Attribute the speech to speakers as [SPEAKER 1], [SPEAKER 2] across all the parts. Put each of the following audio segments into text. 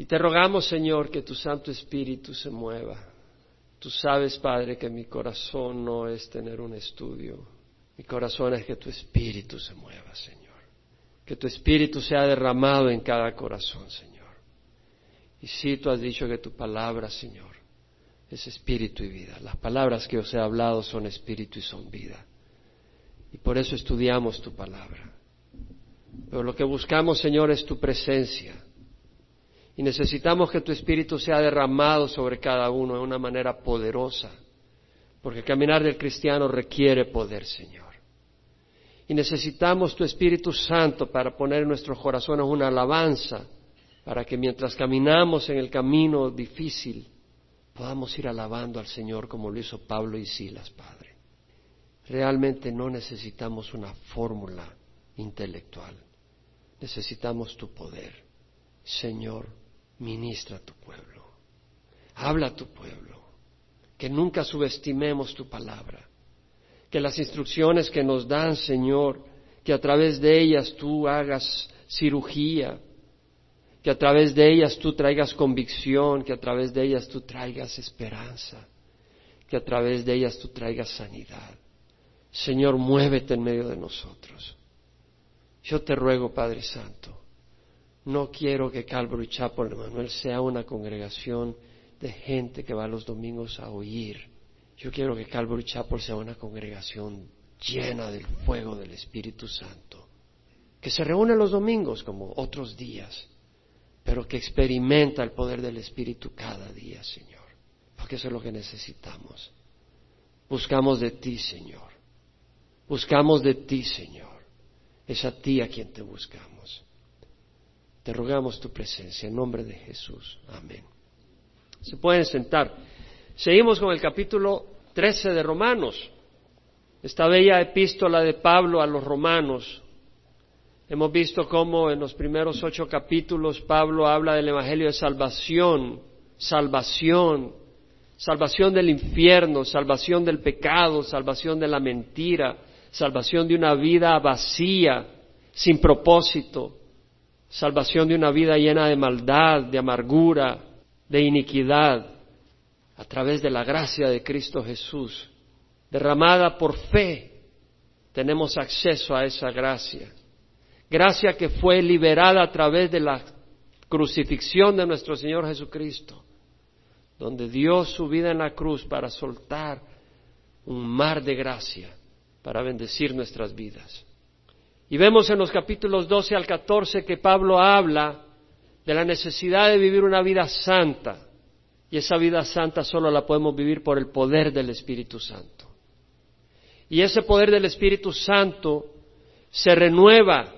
[SPEAKER 1] Y te rogamos, Señor, que tu Santo Espíritu se mueva. Tú sabes, Padre, que mi corazón no es tener un estudio. Mi corazón es que tu Espíritu se mueva, Señor. Que tu Espíritu sea derramado en cada corazón, Señor. Y si tú has dicho que tu palabra, Señor, es espíritu y vida. Las palabras que os he hablado son espíritu y son vida. Y por eso estudiamos tu palabra. Pero lo que buscamos, Señor, es tu presencia. Y necesitamos que tu espíritu sea derramado sobre cada uno de una manera poderosa. Porque caminar del cristiano requiere poder, Señor. Y necesitamos tu Espíritu Santo para poner en nuestros corazones una alabanza, para que mientras caminamos en el camino difícil, podamos ir alabando al Señor como lo hizo Pablo y Silas, Padre. Realmente no necesitamos una fórmula intelectual, necesitamos tu poder. Señor, ministra a tu pueblo, habla a tu pueblo, que nunca subestimemos tu palabra, que las instrucciones que nos dan, Señor, que a través de ellas tú hagas cirugía, que a través de ellas tú traigas convicción, que a través de ellas tú traigas esperanza, que a través de ellas tú traigas sanidad. Señor, muévete en medio de nosotros. Yo te ruego, Padre Santo, no quiero que Calvary Chapel, Emanuel, sea una congregación de gente que va los domingos a oír. Yo quiero que Calvary Chapel sea una congregación llena del fuego del Espíritu Santo, que se reúne los domingos como otros días pero que experimenta el poder del Espíritu cada día, Señor, porque eso es lo que necesitamos. Buscamos de ti, Señor. Buscamos de ti, Señor. Es a ti a quien te buscamos. Te rogamos tu presencia en nombre de Jesús. Amén. Se pueden sentar. Seguimos con el capítulo 13 de Romanos. Esta bella epístola de Pablo a los romanos Hemos visto cómo en los primeros ocho capítulos Pablo habla del Evangelio de salvación, salvación, salvación del infierno, salvación del pecado, salvación de la mentira, salvación de una vida vacía, sin propósito, salvación de una vida llena de maldad, de amargura, de iniquidad, a través de la gracia de Cristo Jesús, derramada por fe, tenemos acceso a esa gracia gracia que fue liberada a través de la crucifixión de nuestro Señor Jesucristo, donde dio su vida en la cruz para soltar un mar de gracia para bendecir nuestras vidas. Y vemos en los capítulos 12 al 14 que Pablo habla de la necesidad de vivir una vida santa. Y esa vida santa solo la podemos vivir por el poder del Espíritu Santo. Y ese poder del Espíritu Santo se renueva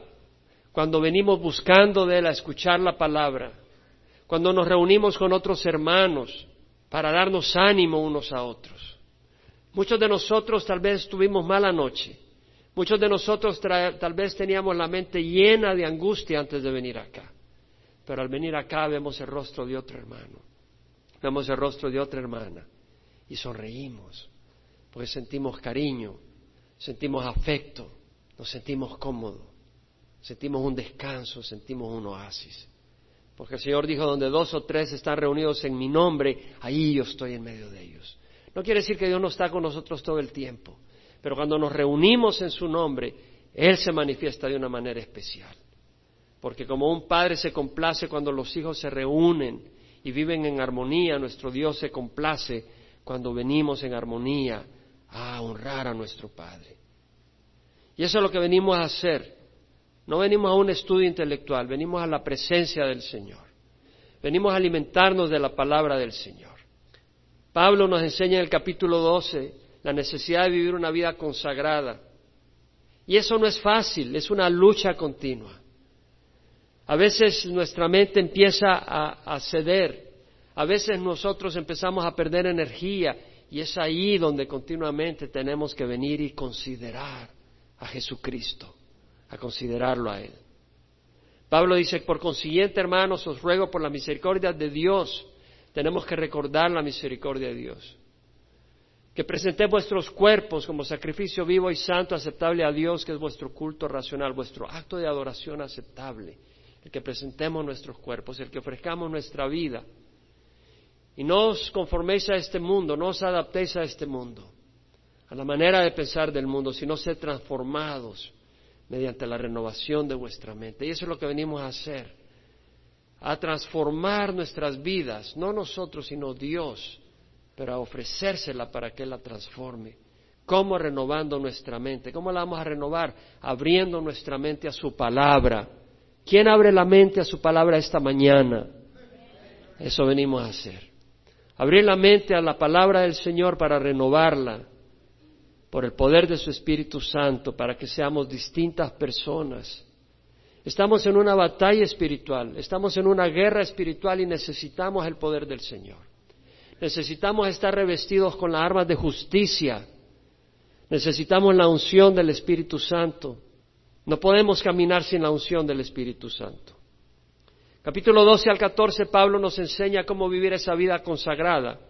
[SPEAKER 1] cuando venimos buscando de Él a escuchar la palabra, cuando nos reunimos con otros hermanos para darnos ánimo unos a otros. Muchos de nosotros tal vez tuvimos mala noche, muchos de nosotros tal vez teníamos la mente llena de angustia antes de venir acá, pero al venir acá vemos el rostro de otro hermano, vemos el rostro de otra hermana. Y sonreímos, porque sentimos cariño, sentimos afecto, nos sentimos cómodos. Sentimos un descanso, sentimos un oasis. Porque el Señor dijo, donde dos o tres están reunidos en mi nombre, ahí yo estoy en medio de ellos. No quiere decir que Dios no está con nosotros todo el tiempo, pero cuando nos reunimos en su nombre, Él se manifiesta de una manera especial. Porque como un padre se complace cuando los hijos se reúnen y viven en armonía, nuestro Dios se complace cuando venimos en armonía a honrar a nuestro Padre. Y eso es lo que venimos a hacer no venimos a un estudio intelectual, venimos a la presencia del Señor. Venimos a alimentarnos de la palabra del Señor. Pablo nos enseña en el capítulo 12 la necesidad de vivir una vida consagrada. Y eso no es fácil, es una lucha continua. A veces nuestra mente empieza a, ceder, a veces nosotros empezamos a perder energía y es ahí donde continuamente tenemos que venir y considerar a Jesucristo a considerarlo a Él. Pablo dice, por consiguiente, hermanos, os ruego por la misericordia de Dios, tenemos que recordar la misericordia de Dios. Que presentéis vuestros cuerpos como sacrificio vivo y santo, aceptable a Dios, que es vuestro culto racional, vuestro acto de adoración aceptable. el que presentemos nuestros cuerpos, el que ofrezcamos nuestra vida. Y no os conforméis a este mundo, no os adaptéis a este mundo, a la manera de pensar del mundo, sino ser transformados mediante la renovación de vuestra mente. Y eso es lo que venimos a hacer, a transformar nuestras vidas, no nosotros, sino Dios, pero a ofrecérsela para que la transforme. ¿Cómo renovando nuestra mente? ¿Cómo la vamos a renovar? Abriendo nuestra mente a su palabra. ¿Quién abre la mente a su palabra esta mañana? Eso venimos a hacer. Abrir la mente a la palabra del Señor para renovarla por el poder de su Espíritu Santo, para que seamos distintas personas. Estamos en una batalla espiritual, estamos en una guerra espiritual y necesitamos el poder del Señor. Necesitamos estar revestidos con las armas de justicia Necesitamos la unción del Espíritu Santo. No podemos caminar sin la unción del Espíritu Santo. Capítulo 12 al 14, Pablo nos enseña cómo vivir esa vida consagrada.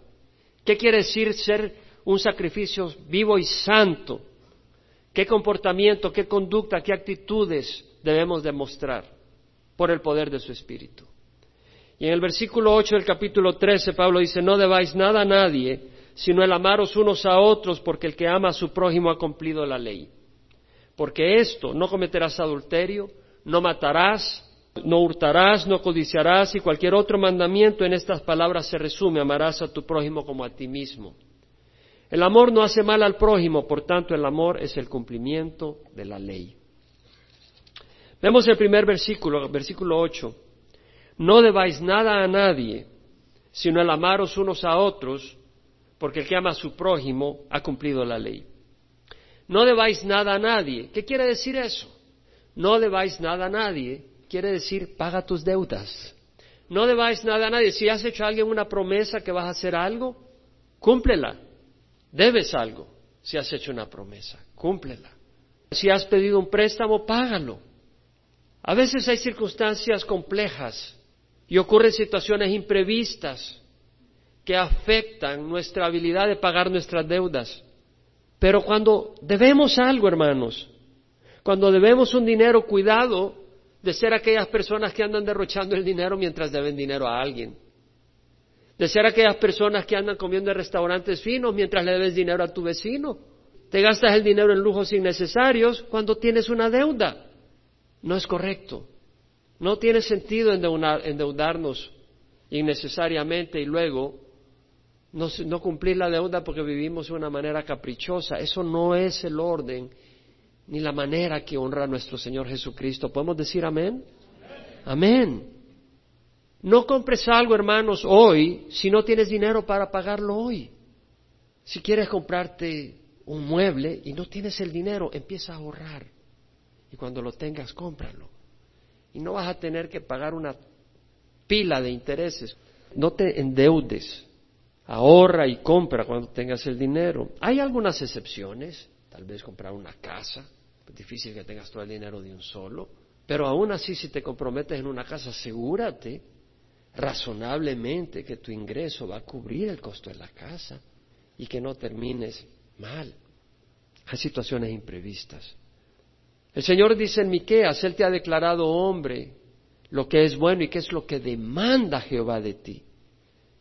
[SPEAKER 1] ¿Qué quiere decir ser un sacrificio vivo y santo? ¿Qué comportamiento, qué conducta, qué actitudes debemos demostrar por el poder de su Espíritu? Y en el versículo 8 del capítulo 13, Pablo dice, no debáis nada a nadie, sino el amaros unos a otros, porque el que ama a su prójimo ha cumplido la ley. Porque esto, no cometerás adulterio, no matarás, no hurtarás, no codiciarás y cualquier otro mandamiento en estas palabras se resume, amarás a tu prójimo como a ti mismo. El amor no hace mal al prójimo, por tanto el amor es el cumplimiento de la ley. Vemos el primer versículo, versículo 8. No debáis nada a nadie, sino el amaros unos a otros, porque el que ama a su prójimo ha cumplido la ley. No debáis nada a nadie. ¿Qué quiere decir eso? No debáis nada a nadie. Quiere decir, paga tus deudas. No debáis nada a nadie. Si has hecho a alguien una promesa que vas a hacer algo, cúmplela. Debes algo. Si has hecho una promesa, cúmplela. Si has pedido un préstamo, págalo. A veces hay circunstancias complejas y ocurren situaciones imprevistas que afectan nuestra habilidad de pagar nuestras deudas. Pero cuando debemos algo, hermanos, cuando debemos un dinero, cuidado de ser aquellas personas que andan derrochando el dinero mientras deben dinero a alguien. De ser aquellas personas que andan comiendo en restaurantes finos mientras le debes dinero a tu vecino. Te gastas el dinero en lujos innecesarios cuando tienes una deuda. No es correcto. No tiene sentido endeudarnos innecesariamente y luego no, cumplir la deuda porque vivimos de una manera caprichosa. Eso no es el orden ni la manera que honra a nuestro Señor Jesucristo. ¿Podemos decir amén? Amén. No compres algo, hermanos, hoy si no tienes dinero para pagarlo hoy. Si quieres comprarte un mueble y no tienes el dinero, empieza a ahorrar. Y cuando lo tengas, cómpralo. Y no vas a tener que pagar una pila de intereses. No te endeudes ahorra y compra cuando tengas el dinero. Hay algunas excepciones, tal vez comprar una casa, es difícil que tengas todo el dinero de un solo, pero aún así si te comprometes en una casa, asegúrate razonablemente que tu ingreso va a cubrir el costo de la casa y que no termines mal. Hay situaciones imprevistas. El Señor dice en Miqueas, Él te ha declarado hombre lo que es bueno y qué es lo que demanda Jehová de ti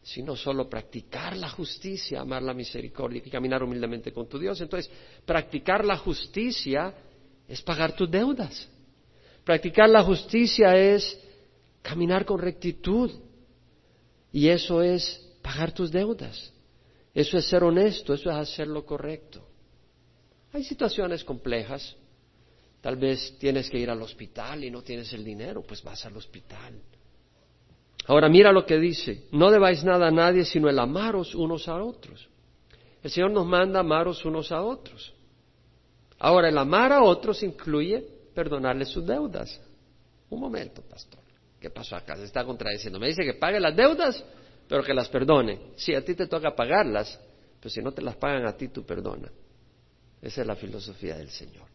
[SPEAKER 1] sino solo practicar la justicia, amar la misericordia y caminar humildemente con tu Dios. Entonces, practicar la justicia es pagar tus deudas. Practicar la justicia es caminar con rectitud. Y eso es pagar tus deudas. Eso es ser honesto, eso es hacer lo correcto. Hay situaciones complejas. Tal vez tienes que ir al hospital y no tienes el dinero, pues vas al hospital. Ahora mira lo que dice, no debáis nada a nadie sino el amaros unos a otros. El Señor nos manda amaros unos a otros. Ahora, el amar a otros incluye perdonarles sus deudas. Un momento, pastor. ¿Qué pasó acá? Se está contradiciendo. Me dice que pague las deudas, pero que las perdone. Si a ti te toca pagarlas, pero si no te las pagan a ti, tú perdona. Esa es la filosofía del Señor.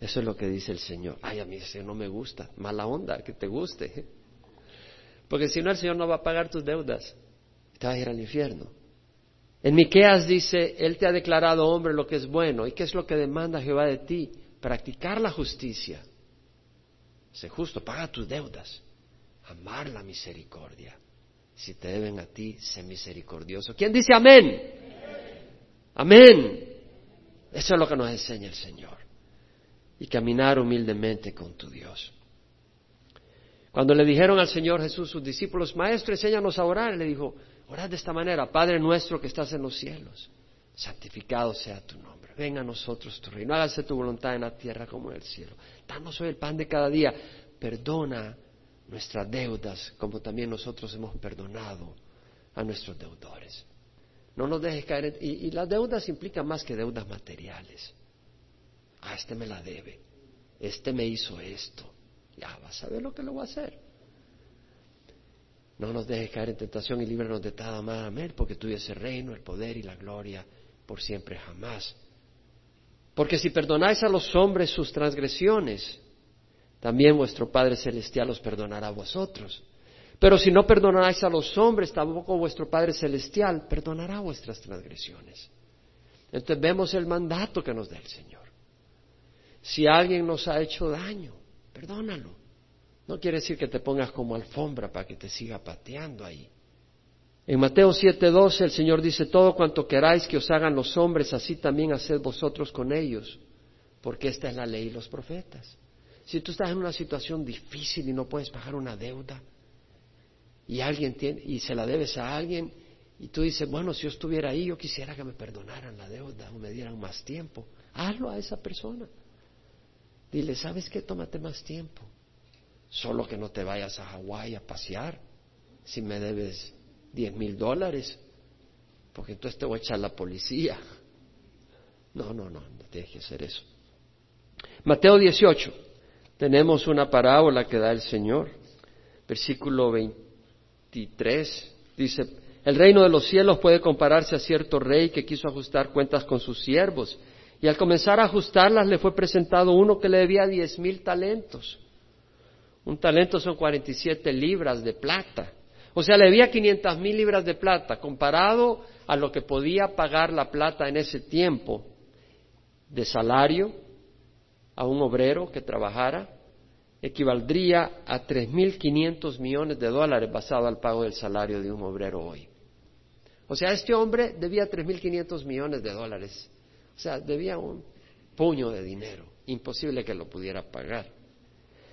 [SPEAKER 1] Eso es lo que dice el Señor. Ay, a mí ese no me gusta. Mala onda, que te guste. Porque si no, el Señor no va a pagar tus deudas. Te vas a ir al infierno. En Miqueas dice, Él te ha declarado hombre lo que es bueno. ¿Y qué es lo que demanda Jehová de ti? Practicar la justicia. Sé justo, paga tus deudas. amar la misericordia. Si te deben a ti, sé misericordioso. ¿Quién dice amén? Amén. Eso es lo que nos enseña el Señor. Y caminar humildemente con tu Dios. Cuando le dijeron al Señor Jesús, sus discípulos, Maestro, enséñanos a orar, le dijo, orad de esta manera, Padre nuestro que estás en los cielos, santificado sea tu nombre. Venga a nosotros tu reino, hágase tu voluntad en la tierra como en el cielo. Danos hoy el pan de cada día. Perdona nuestras deudas como también nosotros hemos perdonado a nuestros deudores. No nos dejes caer en... Y, y las deudas implican más que deudas materiales. Ah, este me la debe. Este me hizo esto. Ya vas a ver lo que lo va a hacer. No nos dejes caer en tentación y líbranos de tal mal. Amén. Porque tuyo es el reino, el poder y la gloria por siempre jamás. Porque si perdonáis a los hombres sus transgresiones, también vuestro Padre Celestial os perdonará a vosotros. Pero si no perdonáis a los hombres, tampoco vuestro Padre Celestial perdonará vuestras transgresiones. Entonces vemos el mandato que nos da el Señor. Si alguien nos ha hecho daño, perdónalo. No quiere decir que te pongas como alfombra para que te siga pateando ahí. En Mateo 7:12 el Señor dice, todo cuanto queráis que os hagan los hombres, así también haced vosotros con ellos, porque esta es la ley y los profetas. Si tú estás en una situación difícil y no puedes pagar una deuda, y alguien tiene, y se la debes a alguien, y tú dices, bueno, si yo estuviera ahí, yo quisiera que me perdonaran la deuda o me dieran más tiempo. Hazlo a esa persona. Dile, ¿sabes qué? Tómate más tiempo. Solo que no te vayas a Hawái a pasear si me debes diez mil dólares, porque entonces te voy a echar la policía. No, no, no, no tienes que hacer eso. Mateo 18, tenemos una parábola que da el Señor, versículo 23, dice, el reino de los cielos puede compararse a cierto rey que quiso ajustar cuentas con sus siervos, y al comenzar a ajustarlas le fue presentado uno que le debía diez mil talentos. Un talento son 47 libras de plata. O sea, le debía 500 mil libras de plata, comparado a lo que podía pagar la plata en ese tiempo de salario a un obrero que trabajara, equivaldría a 3.500 millones de dólares basado al pago del salario de un obrero hoy. O sea, este hombre debía 3.500 millones de dólares. O sea, debía un puño de dinero. Imposible que lo pudiera pagar.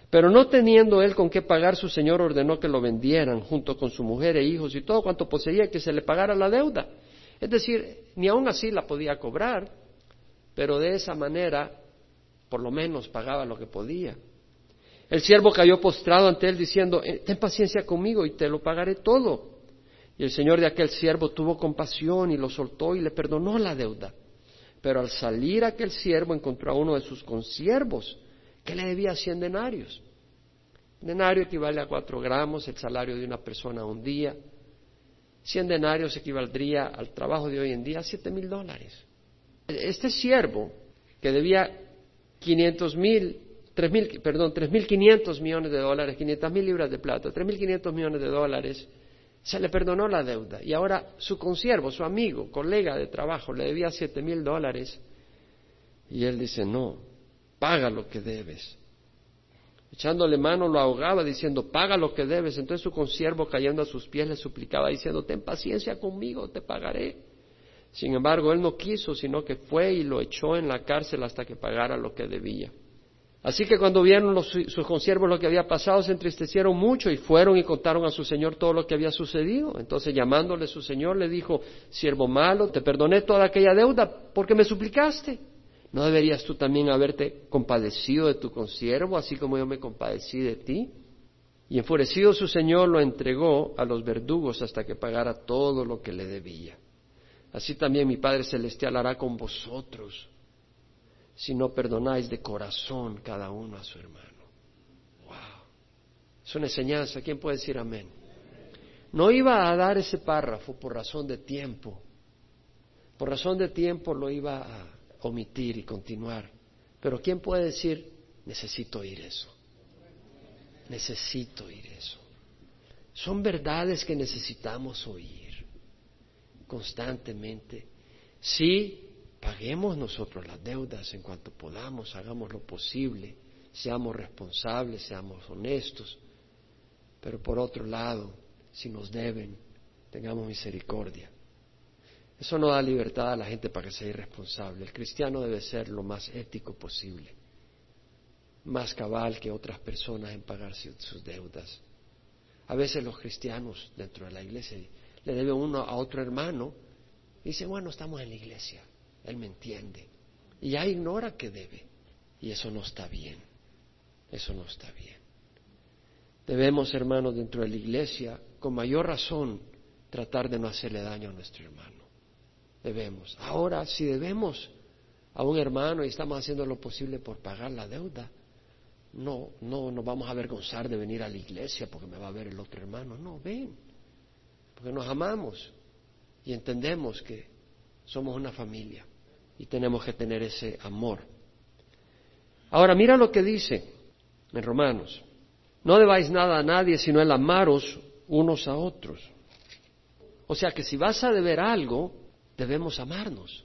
[SPEAKER 1] Pero no teniendo él con qué pagar, su señor ordenó que lo vendieran junto con su mujer e hijos y todo cuanto poseía, que se le pagara la deuda. Es decir, ni aún así la podía cobrar, pero de esa manera por lo menos pagaba lo que podía. El siervo cayó postrado ante él diciendo, eh, ten paciencia conmigo y te lo pagaré todo. Y el señor de aquel siervo tuvo compasión y lo soltó y le perdonó la deuda. Pero al salir aquel siervo encontró a uno de sus consiervos que le debía cien denarios. denario equivale a cuatro gramos, el salario de una persona un día. Cien denarios equivaldría al trabajo de hoy en día a siete mil dólares. Este siervo, que debía quinientos mil, tres mil, perdón, tres mil quinientos millones de dólares, quinientas mil libras de plata, tres mil quinientos millones de dólares, se le perdonó la deuda. Y ahora su consiervo, su amigo, colega de trabajo, le debía siete mil dólares. Y él dice, no, paga lo que debes. Echándole mano lo ahogaba diciendo, paga lo que debes. Entonces su consiervo cayendo a sus pies le suplicaba diciendo, ten paciencia conmigo, te pagaré. Sin embargo, él no quiso, sino que fue y lo echó en la cárcel hasta que pagara lo que debía. Así que cuando vieron sus consiervos lo que había pasado, se entristecieron mucho y fueron y contaron a su señor todo lo que había sucedido. Entonces llamándole su señor le dijo, siervo malo, te perdoné toda aquella deuda porque me suplicaste. ¿No deberías tú también haberte compadecido de tu consiervo, así como yo me compadecí de ti? Y enfurecido su señor lo entregó a los verdugos hasta que pagara todo lo que le debía. Así también mi Padre Celestial hará con vosotros si no perdonáis de corazón cada uno a su hermano. Wow. Es una enseñanza. ¿Quién puede decir amén? No iba a dar ese párrafo por razón de tiempo. Por razón de tiempo lo iba a omitir y continuar. Pero ¿quién puede decir, necesito oír eso? Necesito oír eso. Son verdades que necesitamos oír constantemente. Sí, paguemos nosotros las deudas en cuanto podamos, hagamos lo posible, seamos responsables, seamos honestos. Pero por otro lado, si nos deben, tengamos misericordia. Eso no da libertad a la gente para que sea irresponsable. El cristiano debe ser lo más ético posible, más cabal que otras personas en pagar sus deudas. A veces los cristianos dentro de la iglesia le deben uno a otro hermano y dice, bueno, estamos en la iglesia, él me entiende. Y ya ignora que debe. Y eso no está bien. Eso no está bien. Debemos, hermanos, dentro de la iglesia, con mayor razón, tratar de no hacerle daño a nuestro hermano. Debemos. Ahora, si debemos a un hermano y estamos haciendo lo posible por pagar la deuda, no, no nos vamos a avergonzar de venir a la iglesia porque me va a ver el otro hermano. No, ven, porque nos amamos y entendemos que somos una familia y tenemos que tener ese amor. Ahora, mira lo que dice en Romanos. No debáis nada a nadie sino el amaros unos a otros. O sea que si vas a deber algo, debemos amarnos.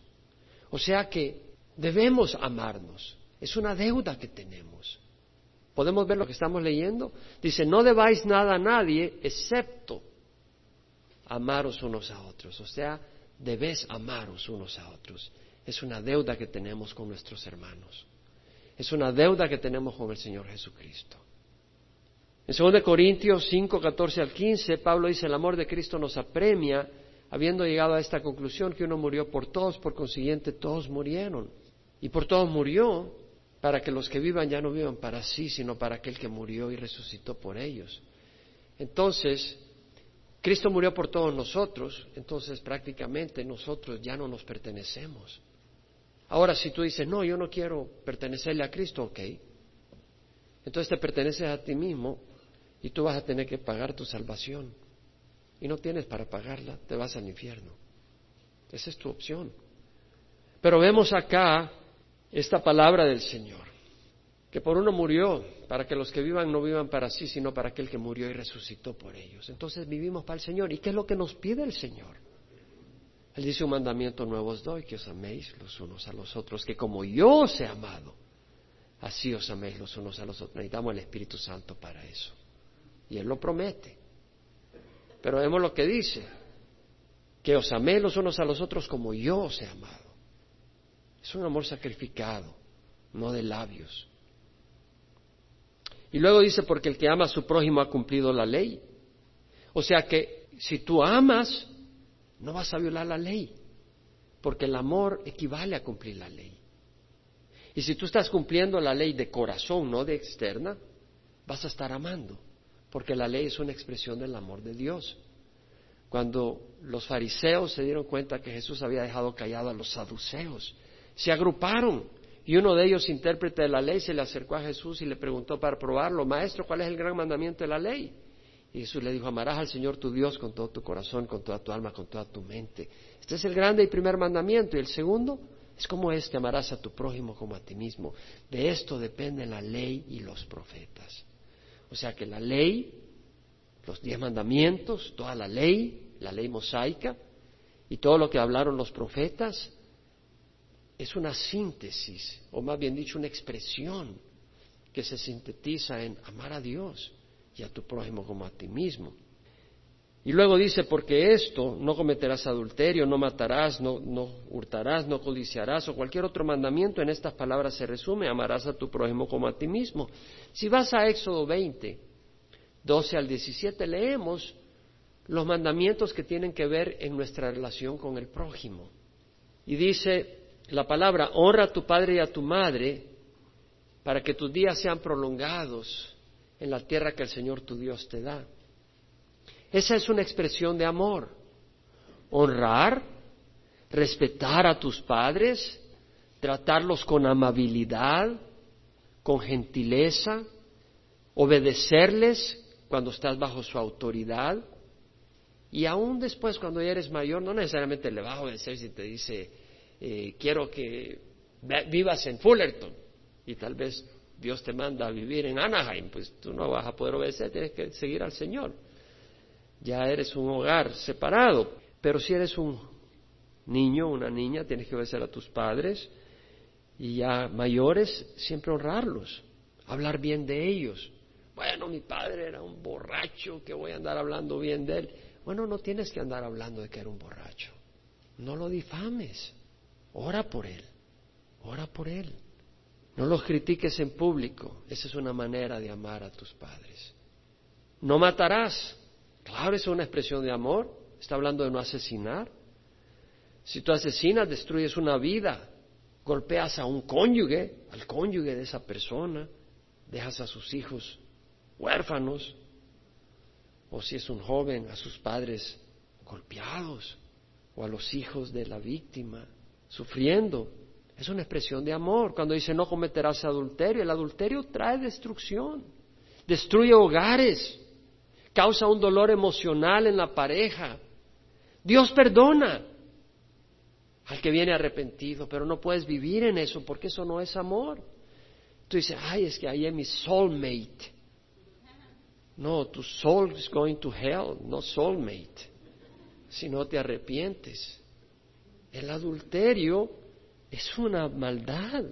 [SPEAKER 1] O sea que debemos amarnos. Es una deuda que tenemos. ¿Podemos ver lo que estamos leyendo? Dice, no debáis nada a nadie excepto amaros unos a otros. O sea, debes amaros unos a otros. Es una deuda que tenemos con nuestros hermanos. Es una deuda que tenemos con el Señor Jesucristo. En 2 Corintios 5, 14 al 15, Pablo dice, el amor de Cristo nos apremia, habiendo llegado a esta conclusión que uno murió por todos, por consiguiente todos murieron. Y por todos murió para que los que vivan ya no vivan para sí, sino para aquel que murió y resucitó por ellos. Entonces, Cristo murió por todos nosotros, entonces prácticamente nosotros ya no nos pertenecemos. Ahora, si tú dices, no, yo no quiero pertenecerle a Cristo, ok. Entonces te perteneces a ti mismo y tú vas a tener que pagar tu salvación. Y no tienes para pagarla, te vas al infierno. Esa es tu opción. Pero vemos acá esta palabra del Señor, que por uno murió, para que los que vivan no vivan para sí, sino para aquel que murió y resucitó por ellos. Entonces vivimos para el Señor. ¿Y qué es lo que nos pide el Señor? Él dice un mandamiento nuevo os doy, que os améis los unos a los otros, que como yo os he amado, así os améis los unos a los otros. Necesitamos el Espíritu Santo para eso. Y Él lo promete. Pero vemos lo que dice, que os améis los unos a los otros como yo os he amado. Es un amor sacrificado, no de labios. Y luego dice, porque el que ama a su prójimo ha cumplido la ley. O sea que si tú amas, no vas a violar la ley, porque el amor equivale a cumplir la ley. Y si tú estás cumpliendo la ley de corazón, no de externa, vas a estar amando porque la ley es una expresión del amor de Dios. Cuando los fariseos se dieron cuenta que Jesús había dejado callado a los saduceos, se agruparon y uno de ellos, intérprete de la ley, se le acercó a Jesús y le preguntó para probarlo, Maestro, ¿cuál es el gran mandamiento de la ley? Y Jesús le dijo, amarás al Señor tu Dios con todo tu corazón, con toda tu alma, con toda tu mente. Este es el grande y primer mandamiento. Y el segundo es como este, amarás a tu prójimo como a ti mismo. De esto depende la ley y los profetas. O sea que la ley, los diez mandamientos, toda la ley, la ley mosaica y todo lo que hablaron los profetas es una síntesis, o más bien dicho, una expresión que se sintetiza en amar a Dios y a tu prójimo como a ti mismo. Y luego dice, porque esto, no cometerás adulterio, no matarás, no, no, hurtarás, no codiciarás o cualquier otro mandamiento, en estas palabras se resume, amarás a tu prójimo como a ti mismo. Si vas a Éxodo 20, 12 al 17, leemos los mandamientos que tienen que ver en nuestra relación con el prójimo. Y dice la palabra, honra a tu padre y a tu madre para que tus días sean prolongados en la tierra que el Señor tu Dios te da. Esa es una expresión de amor. Honrar, respetar a tus padres, tratarlos con amabilidad, con gentileza, obedecerles cuando estás bajo su autoridad. Y aún después, cuando ya eres mayor, no necesariamente le vas a obedecer si te dice, eh, quiero que vivas en Fullerton. Y tal vez Dios te manda a vivir en Anaheim, pues tú no vas a poder obedecer, tienes que seguir al Señor ya eres un hogar separado. Pero si eres un niño, una niña, tienes que obedecer a tus padres y ya mayores, siempre honrarlos, hablar bien de ellos, Bueno, mi padre era un borracho, que voy a andar hablando bien de él. Bueno, no tienes que andar hablando de que era un borracho. No lo difames. Ora por él. Ora por él. No los critiques en público. Esa es una manera de amar a tus padres. No matarás. Claro, es una expresión de amor. Está hablando de no asesinar. Si tú asesinas, destruyes una vida. Golpeas a un cónyuge, al cónyuge de esa persona. Dejas a sus hijos huérfanos. O si es un joven, a sus padres golpeados. O a los hijos de la víctima sufriendo. Es una expresión de amor. Cuando dice no cometerás adulterio, el adulterio trae destrucción, destruye hogares, causa un dolor emocional en la pareja. Dios perdona al que viene arrepentido, pero no puedes vivir en eso porque eso no es amor. Tú dices, ay, es que ahí es mi soulmate. No, tu soul is going to hell, no soulmate. Si no te arrepientes. El adulterio es una maldad.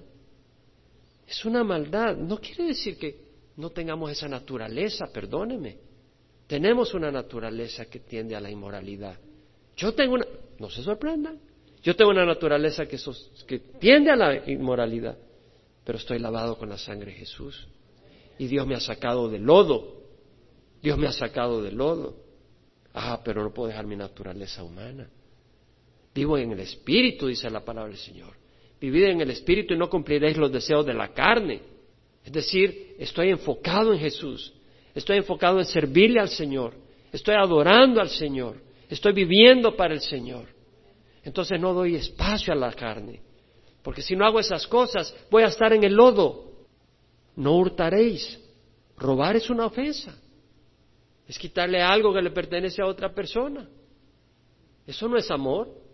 [SPEAKER 1] Es una maldad. No quiere decir que no tengamos esa naturaleza, perdóneme. Tenemos una naturaleza que tiende a la inmoralidad. Yo tengo una, no se sorprendan, yo tengo una naturaleza que, que tiende a la inmoralidad, pero estoy lavado con la sangre de Jesús. Y Dios me ha sacado del lodo. Dios me ha sacado del lodo. Ah, pero no puedo dejar mi naturaleza humana. Vivo en el Espíritu, dice la palabra del Señor. Vivid en el Espíritu y no cumpliréis los deseos de la carne. Es decir, estoy enfocado en Jesús. Estoy enfocado en servirle al Señor. Estoy adorando al Señor. Estoy viviendo para el Señor. Entonces no doy espacio a la carne. Porque si no hago esas cosas, voy a estar en el lodo. No hurtaréis. Robar es una ofensa. Es quitarle algo que le pertenece a otra persona. Eso no es amor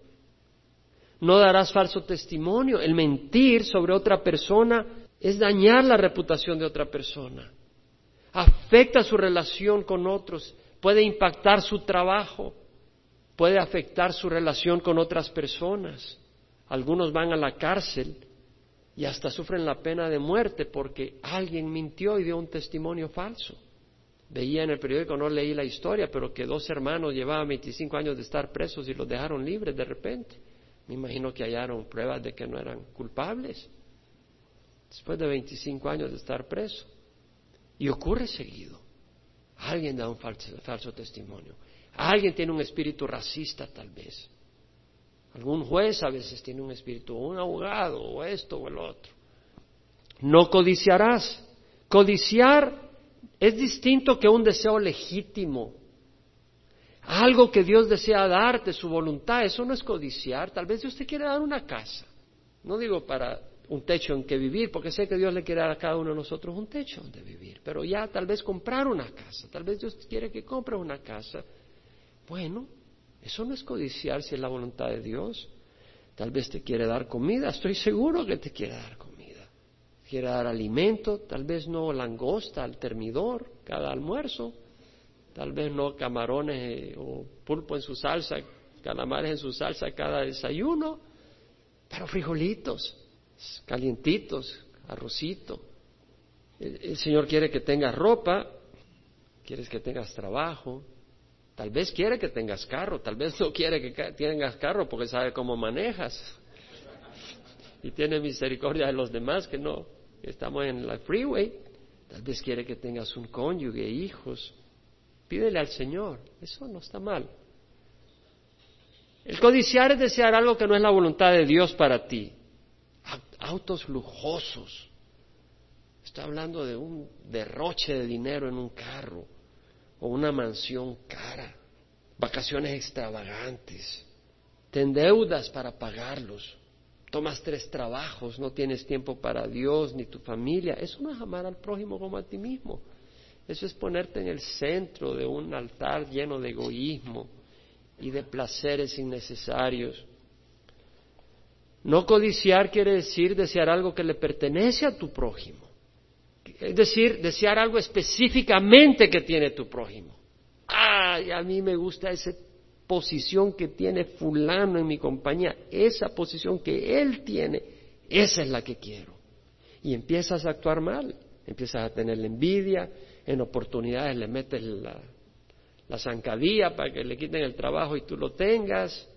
[SPEAKER 1] no darás falso testimonio. El mentir sobre otra persona es dañar la reputación de otra persona. Afecta su relación con otros, puede impactar su trabajo, puede afectar su relación con otras personas. Algunos van a la cárcel y hasta sufren la pena de muerte porque alguien mintió y dio un testimonio falso. Veía en el periódico, no leí la historia, pero que dos hermanos llevaban 25 años de estar presos y los dejaron libres de repente. Me imagino que hallaron pruebas de que no eran culpables después de 25 años de estar preso. Y ocurre seguido. Alguien da un falso, testimonio. Alguien tiene un espíritu racista tal vez. Algún juez a veces tiene un espíritu, un abogado, o esto o el otro. No codiciarás. Codiciar es distinto que un deseo legítimo algo que Dios desea darte, su voluntad, eso no es codiciar. Tal vez Dios te quiere dar una casa. No digo para un techo en que vivir, porque sé que Dios le quiere dar a cada uno de nosotros un techo donde vivir, pero ya tal vez comprar una casa, tal vez Dios quiere que compres una casa. Bueno, eso no es codiciar si es la voluntad de Dios. Tal vez te quiere dar comida, estoy seguro que te quiere dar comida. Quiere dar alimento, tal vez no langosta al termidor cada almuerzo, tal vez no camarones eh, o pulpo en su salsa, calamares en su salsa cada desayuno, pero frijolitos, calientitos, arrocito. El, Señor quiere que tengas ropa, quieres que tengas trabajo, tal vez quiere que tengas carro, tal vez no quiere que tengas carro porque sabe cómo manejas y tiene misericordia de los demás que no, estamos en la freeway, tal vez quiere que tengas un cónyuge, hijos, Pídele al Señor, eso no está mal. El codiciar es desear algo que no es la voluntad de Dios para ti. Autos lujosos. Está hablando de un derroche de dinero en un carro o una mansión cara, vacaciones extravagantes. Te endeudas para pagarlos. Tomas tres trabajos, no tienes tiempo para Dios ni tu familia. Eso no es amar al prójimo como a ti mismo. Eso es ponerte en el centro de un altar lleno de egoísmo y de placeres innecesarios. No codiciar quiere decir desear algo que le pertenece a tu prójimo. Es decir, desear algo específicamente que tiene tu prójimo. Ay, a mí me gusta esa posición que tiene fulano en mi compañía, esa posición que él tiene, esa es la que quiero. Y empiezas a actuar mal, empiezas a tener envidia, en oportunidades le metes la, la zancadilla para que le quiten el trabajo y tú lo tengas.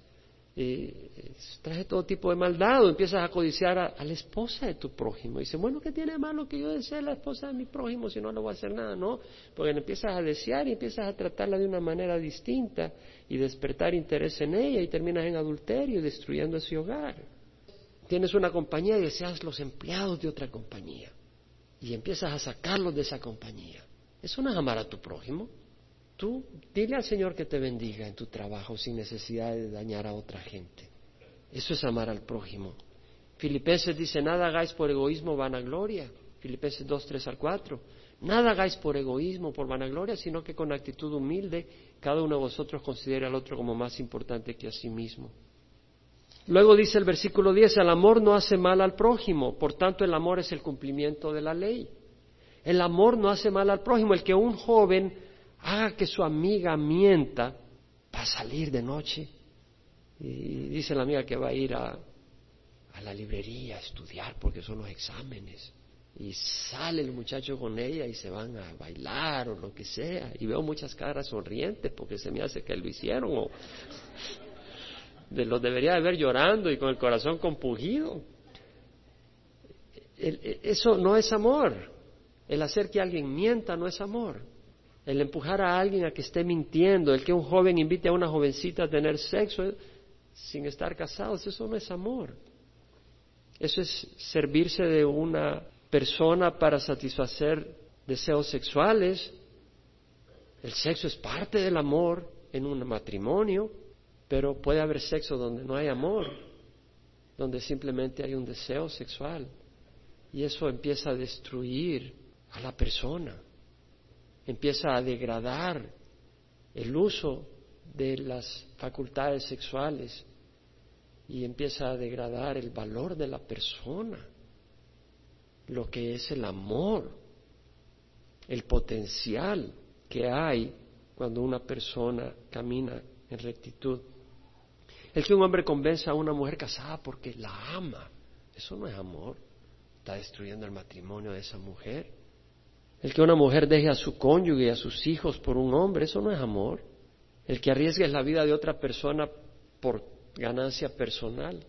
[SPEAKER 1] Y trae todo tipo de maldad, empiezas a codiciar a, la esposa de tu prójimo. Y dice, bueno, ¿qué tiene malo que yo desee la esposa de mi prójimo si no le voy a hacer nada? No, porque le empiezas a desear y empiezas a tratarla de una manera distinta y despertar interés en ella y terminas en adulterio y destruyendo ese hogar. Tienes una compañía y deseas los empleados de otra compañía y empiezas a sacarlos de esa compañía. Eso no es amar a tu prójimo. Tú dile al Señor que te bendiga en tu trabajo sin necesidad de dañar a otra gente. Eso es amar al prójimo. Filipenses dice, nada hagáis por egoísmo vanagloria. Filipenses 2, 3 al 4. Nada hagáis por egoísmo, por vanagloria, sino que con actitud humilde cada uno de vosotros considere al otro como más importante que a sí mismo. Luego dice el versículo 10, el amor no hace mal al prójimo, por tanto el amor es el cumplimiento de la ley. El amor no hace mal al prójimo. El que un joven haga que su amiga mienta para salir de noche. Y dice la amiga que va a ir a, la librería a estudiar porque son los exámenes. Y sale el muchacho con ella y se van a bailar o lo que sea. Y veo muchas caras sonrientes porque se me hace que lo hicieron. O de los debería de ver llorando y con el corazón compugido. eso no es amor. El hacer que alguien mienta no es amor el empujar a alguien a que esté mintiendo, el que un joven invite a una jovencita a tener sexo eh, sin estar casados, eso no es amor. Eso es servirse de una persona para satisfacer deseos sexuales. El sexo es parte del amor en un matrimonio, pero puede haber sexo donde no hay amor, donde simplemente hay un deseo sexual. Y eso empieza a destruir a la persona empieza a degradar el uso de las facultades sexuales y empieza a degradar el valor de la persona, lo que es el amor, el potencial que hay cuando una persona camina en rectitud. El que un hombre convenza a una mujer casada porque la ama, eso no es amor, está destruyendo el matrimonio de esa mujer. El que una mujer deje a su cónyuge y a sus hijos por un hombre, eso no es amor. El que arriesgue la vida de otra persona por ganancia personal,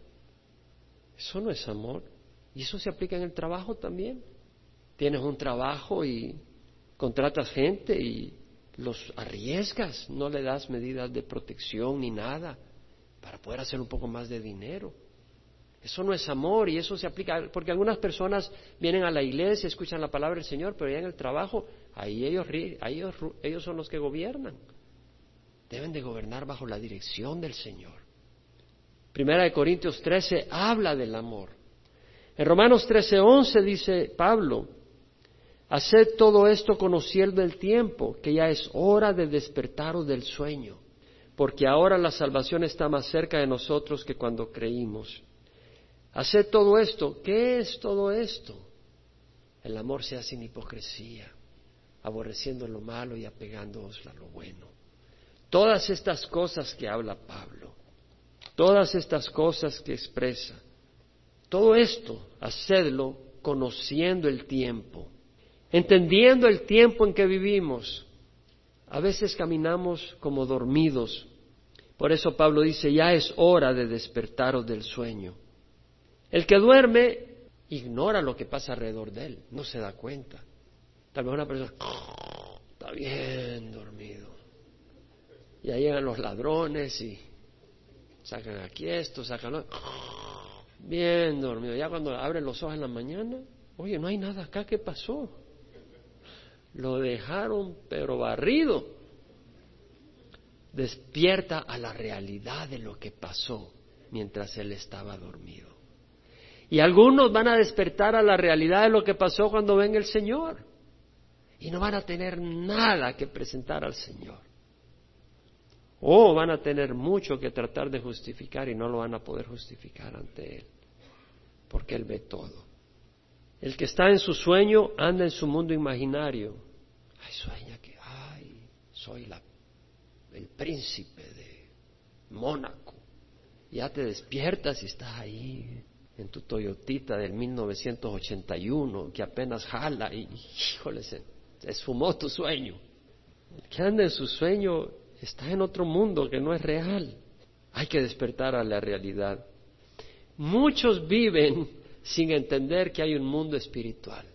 [SPEAKER 1] eso no es amor. Y eso se aplica en el trabajo también. Tienes un trabajo y contratas gente y los arriesgas, no le das medidas de protección ni nada para poder hacer un poco más de dinero. Eso no es amor y eso se aplica, porque algunas personas vienen a la iglesia, escuchan la palabra del Señor, pero ya en el trabajo, ahí ellos, ellos, ellos son los que gobiernan. Deben de gobernar bajo la dirección del Señor. Primera de Corintios 13 habla del amor. En Romanos 13, 11 dice Pablo, haced todo esto conociendo el tiempo, que ya es hora de despertaros del sueño, porque ahora la salvación está más cerca de nosotros que cuando creímos. Hacer todo esto. ¿Qué es todo esto? El amor se hace sin hipocresía, aborreciendo lo malo y apegándoos a lo bueno. Todas estas cosas que habla Pablo, todas estas cosas que expresa, todo esto, hacedlo conociendo el tiempo, entendiendo el tiempo en que vivimos. A veces caminamos como dormidos. Por eso Pablo dice, ya es hora de despertaros del sueño el que duerme ignora lo que pasa alrededor de él, no se da cuenta. Tal vez una persona está bien dormido. Y ahí llegan los ladrones y sacan aquí esto, sacan lo... Bien dormido. Ya cuando abre los ojos en la mañana, oye, no hay nada acá, ¿qué pasó? Lo dejaron pero barrido. Despierta a la realidad de lo que pasó mientras él estaba dormido. Y algunos van a despertar a la realidad de lo que pasó cuando ven el Señor. Y no van a tener nada que presentar al Señor. O van a tener mucho que tratar de justificar y no lo van a poder justificar ante Él. Porque Él ve todo. El que está en su sueño anda en su mundo imaginario. Ay, sueña que, ay, soy la, el príncipe de Mónaco. Ya te despiertas y estás ahí en tu Toyotita del 1981 que apenas jala y, híjole, se, esfumó tu sueño. El que anda en su sueño está en otro mundo que no es real. Hay que despertar a la realidad. Muchos viven sin entender que hay un mundo espiritual,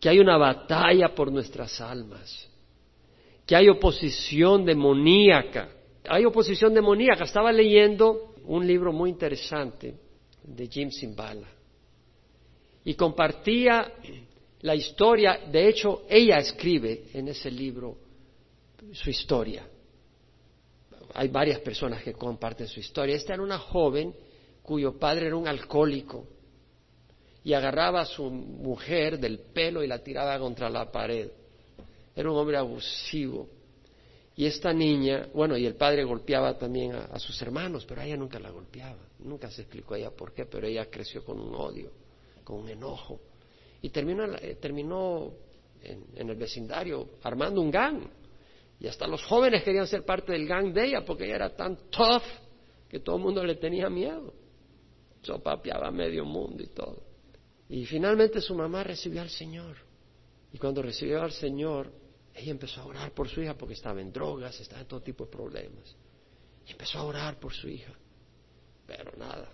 [SPEAKER 1] que hay una batalla por nuestras almas, que hay oposición demoníaca. Hay oposición demoníaca. Estaba leyendo un libro muy interesante de Jim Simbala y compartía la historia, de hecho ella escribe en ese libro su historia. Hay varias personas que comparten su historia. Esta era una joven cuyo padre era un alcohólico y agarraba a su mujer del pelo y la tiraba contra la pared. Era un hombre abusivo. Y esta niña, bueno, y el padre golpeaba también a, sus hermanos, pero a ella nunca la golpeaba. Nunca se explicó a ella por qué, pero ella creció con un odio, con un enojo. Y terminó, eh, terminó en, en el vecindario armando un gang. Y hasta los jóvenes querían ser parte del gang de ella porque ella era tan tough que todo el mundo le tenía miedo. Sopapeaba medio mundo y todo. Y finalmente su mamá recibió al Señor. Y cuando recibió al Señor, ella empezó a orar por su hija porque estaba en drogas, estaba en todo tipo de problemas. Y empezó a orar por su hija. Pero nada.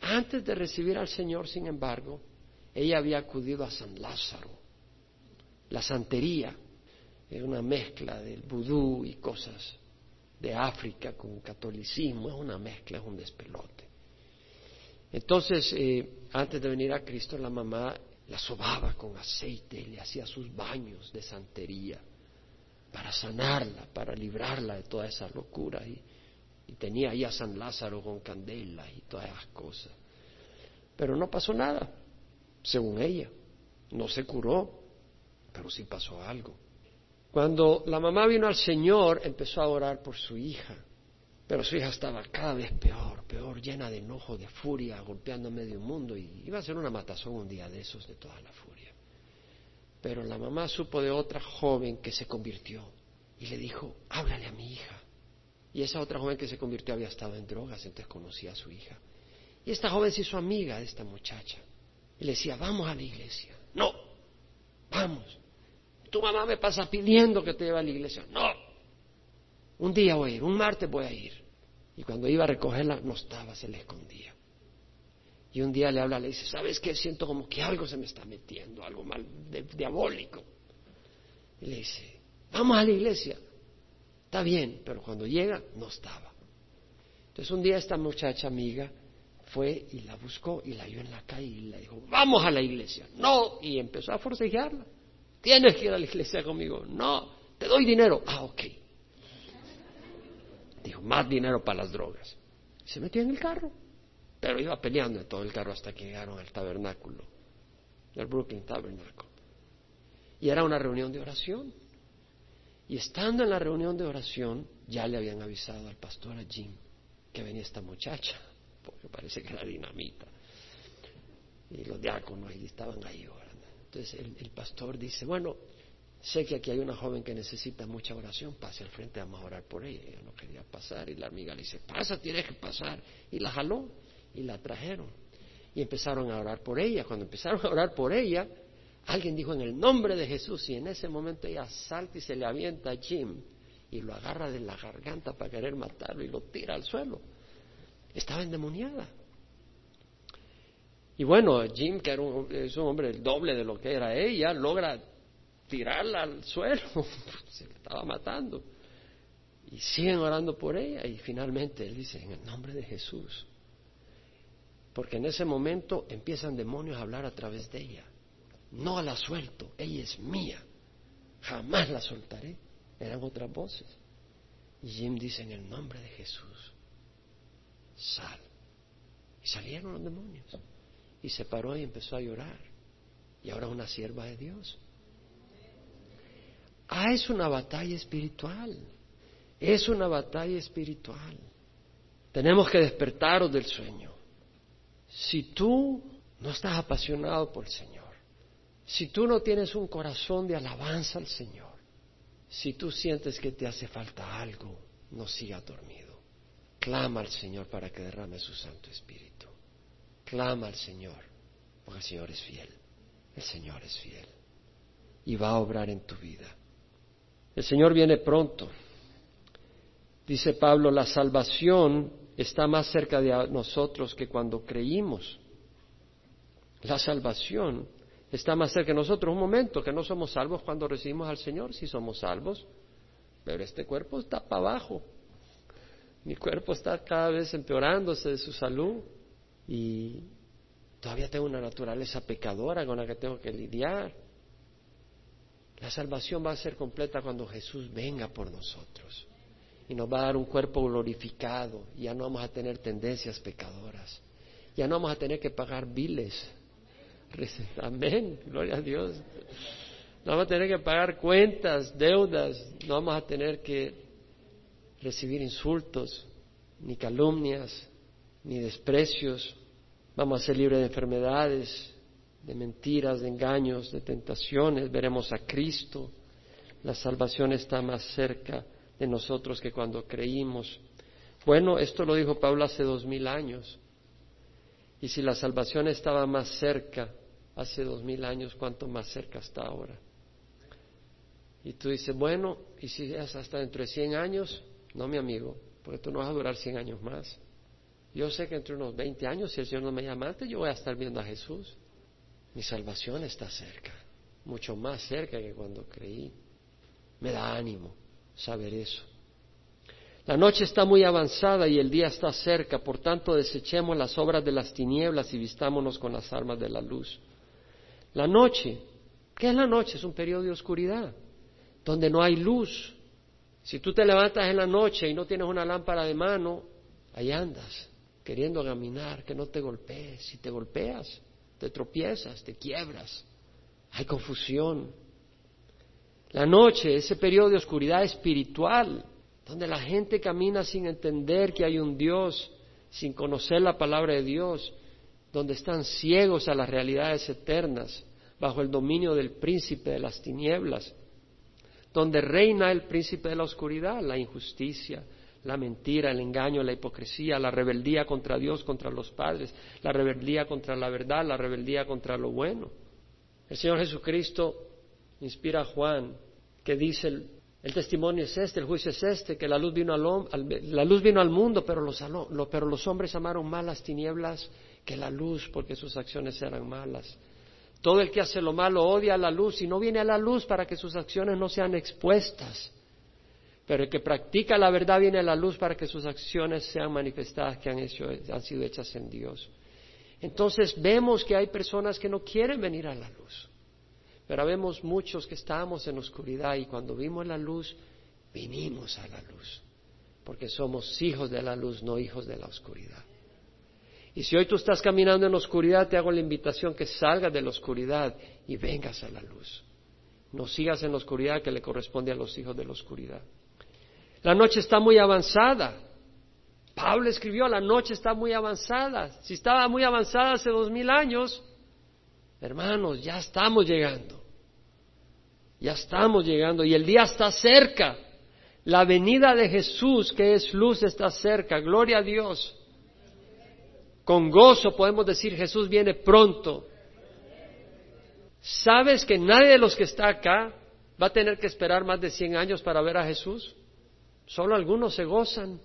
[SPEAKER 1] Antes de recibir al Señor, sin embargo, ella había acudido a San Lázaro. La santería era una mezcla del vudú y cosas de África con catolicismo, es una mezcla, es un despelote. Entonces, eh, antes de venir a Cristo, la mamá la sobaba con aceite y le hacía sus baños de santería para sanarla, para librarla de toda esa locura. Y, tenía ahí a San Lázaro con candela y todas esas cosas. Pero no pasó nada, según ella. No se curó, pero sí pasó algo. Cuando la mamá vino al Señor, empezó a orar por su hija. Pero su hija estaba cada vez peor, peor, llena de enojo, de furia, golpeando medio mundo y iba a ser una matazón un día de esos, de toda la furia. Pero la mamá supo de otra joven que se convirtió y le dijo, háblale a mi hija. Y esa otra joven que se convirtió había estado en drogas, entonces conocía a su hija. Y esta joven se hizo amiga de esta muchacha y le decía, vamos a la iglesia. No, vamos. Tu mamá me pasa pidiendo que te lleve a la iglesia. No, un día voy a ir, un martes voy a ir. Y cuando iba a recogerla, no estaba, se le escondía. Y un día le habla, le dice, ¿sabes qué? Siento como que algo se me está metiendo, algo mal, diabólico. Y le dice, vamos a la iglesia. Está bien, pero cuando llega, no estaba. Entonces un día esta muchacha amiga fue y la buscó y la vio en la calle y le dijo, vamos a la iglesia. No, y empezó a forcejearla. Tienes que ir a la iglesia conmigo. No, te doy dinero. Ah, ok. Dijo, más dinero para las drogas. Se metió en el carro, pero iba peleando en todo el carro hasta que llegaron al tabernáculo, el Brooklyn Tabernacle. Y era una reunión de oración. Y estando en la reunión de oración, ya le habían avisado al pastor a Jim que venía esta muchacha, porque parece que era dinamita. Y los diáconos y estaban ahí orando. Entonces el, el pastor dice, bueno, Sé que aquí hay una joven que necesita mucha oración, pase al frente, vamos a orar por ella. Ella no quería pasar y la amiga le dice, pasa, tienes que pasar. Y la jaló y la trajeron. Y empezaron a orar por ella. Cuando empezaron a orar por ella, alguien dijo en el nombre de Jesús y en ese momento ella salta y se le avienta a Jim y lo agarra de la garganta para querer matarlo y lo tira al suelo. Estaba endemoniada. Y bueno, Jim, que era un, es un hombre el doble de lo que era ella, logra tirarla al suelo, se estaba matando. Y siguen orando por ella y finalmente él dice, en el nombre de Jesús. Porque en ese momento empiezan demonios a hablar a través de ella. No la suelto, ella es mía, jamás la soltaré. Eran otras voces. Y Jim dice, en el nombre de Jesús, sal. Y salieron los demonios. Y se paró y empezó a llorar. Y ahora una sierva de Dios. Ah, es una batalla espiritual. Es una batalla espiritual. Tenemos que despertaros del sueño. Si tú no estás apasionado por el Señor, si tú no tienes un corazón de alabanza al Señor, si tú sientes que te hace falta algo, no sigas dormido. Clama al Señor para que derrame su Santo Espíritu. Clama al Señor, porque el Señor es fiel. El Señor es fiel. y va a obrar en tu vida. El Señor viene pronto. Dice Pablo, la salvación está más cerca de nosotros que cuando creímos. La salvación está más cerca de nosotros. Un momento, que no somos salvos cuando recibimos al Señor, sí somos salvos, pero este cuerpo está para abajo. Mi cuerpo está cada vez empeorándose de su salud y todavía tengo una naturaleza pecadora con la que tengo que lidiar. La salvación va a ser completa cuando Jesús venga por nosotros y nos va a dar un cuerpo glorificado. Ya no vamos a tener tendencias pecadoras. Ya no vamos a tener que pagar biles. Amén, gloria a Dios. No vamos a tener que pagar cuentas, deudas. No vamos a tener que recibir insultos, ni calumnias, ni desprecios. Vamos a ser libres de enfermedades, de mentiras, de engaños, de tentaciones. Veremos a Cristo. La salvación está más cerca de nosotros que cuando creímos. Bueno, esto lo dijo Pablo hace dos mil años. Y si la salvación estaba más cerca hace dos mil años, ¿cuánto más cerca está ahora? Y tú dices, bueno, ¿y si es hasta dentro de cien años? No, mi amigo, porque tú no vas a durar cien años más. Yo sé que entre unos veinte años, si el Señor no me llama antes, yo voy a estar viendo a Jesús. Mi salvación está cerca, mucho más cerca que cuando creí. Me da ánimo saber eso. La noche está muy avanzada y el día está cerca, por tanto desechemos las obras de las tinieblas y vistámonos con las armas de la luz. La noche, ¿qué es la noche? Es un periodo de oscuridad, donde no hay luz. Si tú te levantas en la noche y no tienes una lámpara de mano, ahí andas, queriendo caminar, que no te golpees. Si te golpeas, te tropiezas, te quiebras, hay confusión, la noche, ese periodo de oscuridad espiritual, donde la gente camina sin entender que hay un Dios, sin conocer la palabra de Dios, donde están ciegos a las realidades eternas, bajo el dominio del príncipe de las tinieblas, donde reina el príncipe de la oscuridad, la injusticia, la mentira, el engaño, la hipocresía, la rebeldía contra Dios, contra los padres, la rebeldía contra la verdad, la rebeldía contra lo bueno. El Señor Jesucristo inspira a Juan que dice el, testimonio es este, el juicio es este, que la luz vino al, la luz vino al mundo, pero los, pero los hombres amaron más las tinieblas que la luz porque sus acciones eran malas. Todo el que hace lo malo odia la luz y no viene a la luz para que sus acciones no sean expuestas. Pero el que practica la verdad viene a la luz para que sus acciones sean manifestadas que han, hecho, han sido hechas en Dios. Entonces vemos que hay personas que no quieren venir a la luz. Pero vemos muchos que estábamos en oscuridad y cuando vimos la luz, vinimos a la luz, porque somos hijos de la luz, no hijos de la oscuridad. Y si hoy tú estás caminando en oscuridad, te hago la invitación que salgas de la oscuridad y vengas a la luz. No sigas en la oscuridad que le corresponde a los hijos de la oscuridad. La noche está muy avanzada. Pablo escribió, la noche está muy avanzada. Si estaba muy avanzada hace dos mil años, Hermanos, ya estamos llegando. Ya estamos llegando y el día está cerca. La venida de Jesús, que es luz, está cerca. Gloria a Dios. Con gozo podemos decir Jesús viene pronto. ¿Sabes que nadie de los que está acá va a tener que esperar más de 100 años para ver a Jesús? Solo algunos se gozan.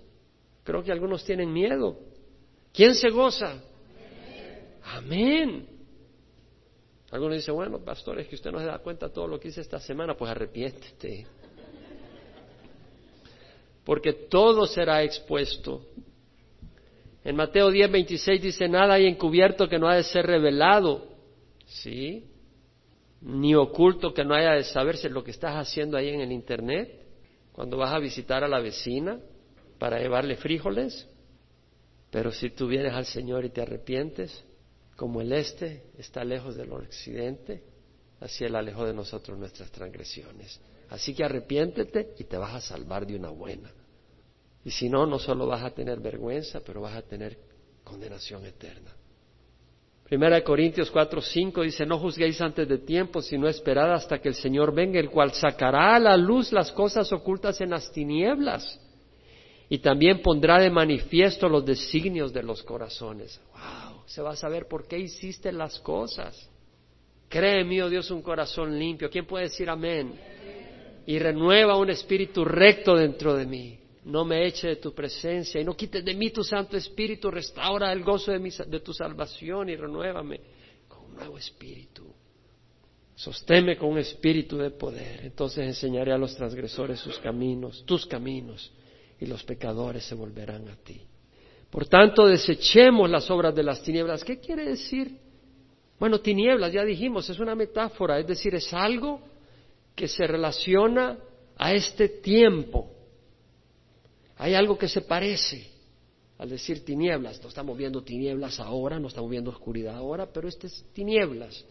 [SPEAKER 1] Creo que algunos tienen miedo. ¿Quién se goza? Amén. Algunos dicen, bueno, pastor, es que usted no se da cuenta de todo lo que hice esta semana, pues arrepiéntete. Porque todo será expuesto. En Mateo 10, 26 dice, nada hay encubierto que no haya de ser revelado. ¿Sí? Ni oculto que no haya de saberse lo que estás haciendo ahí en el Internet. Cuando vas a visitar a la vecina para llevarle frijoles. Pero si tú vienes al Señor y te arrepientes, como el este está lejos del occidente, así Él alejó de nosotros nuestras transgresiones. Así que arrepiéntete y te vas a salvar de una buena. Y si no, no solo vas a tener vergüenza, pero vas a tener condenación eterna. Primera Corintios 4, 5 dice, no juzguéis antes de tiempo, sino esperad hasta que el Señor venga, el cual sacará a la luz las cosas ocultas en las tinieblas y también pondrá de manifiesto los designios de los corazones. ¡Wow! Se va a saber por qué hiciste las cosas. Cree en mí, oh Dios, un corazón limpio. ¿Quién puede decir amén? Y renueva un espíritu recto dentro de mí. No me eche de tu presencia y no quites de mí tu Santo Espíritu. Restaura el gozo de, de tu salvación y renuévame con un nuevo espíritu. Sosténme con un espíritu de poder. Entonces enseñaré a los transgresores sus caminos, tus caminos, y los pecadores se volverán a ti. Por tanto, desechemos las obras de las tinieblas. ¿Qué quiere decir? Bueno, tinieblas, ya dijimos, es una metáfora, es decir, es algo que se relaciona a este tiempo. Hay algo que se parece al decir tinieblas. No estamos viendo tinieblas ahora, no estamos viendo oscuridad ahora, pero este es tinieblas.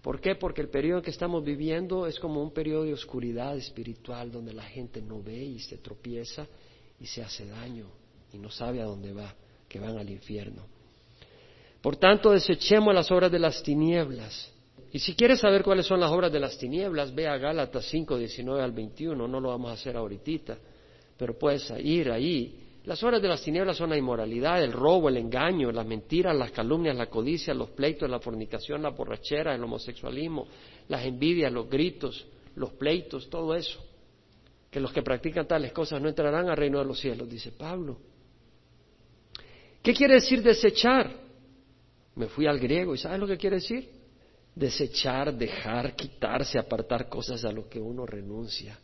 [SPEAKER 1] ¿Por qué? Porque el periodo en que estamos viviendo es como un periodo de oscuridad espiritual donde la gente no ve y se tropieza y se hace daño y no sabe a dónde va, que van al infierno. Por tanto, desechemos las obras de las tinieblas. Y si quieres saber cuáles son las obras de las tinieblas, ve a Gálatas 5, 19 al 21, no lo vamos a hacer ahorita, pero puedes ir ahí las horas de las tinieblas son la inmoralidad, el robo, el engaño, las mentiras, las calumnias, la codicia, los pleitos, la fornicación, la borrachera, el homosexualismo, las envidias, los gritos, los pleitos, todo eso. Que los que practican tales cosas no entrarán al reino de los cielos, dice Pablo. ¿Qué quiere decir desechar? Me fui al griego y ¿sabes lo que quiere decir? Desechar, dejar, quitarse, apartar cosas a lo que uno renuncia.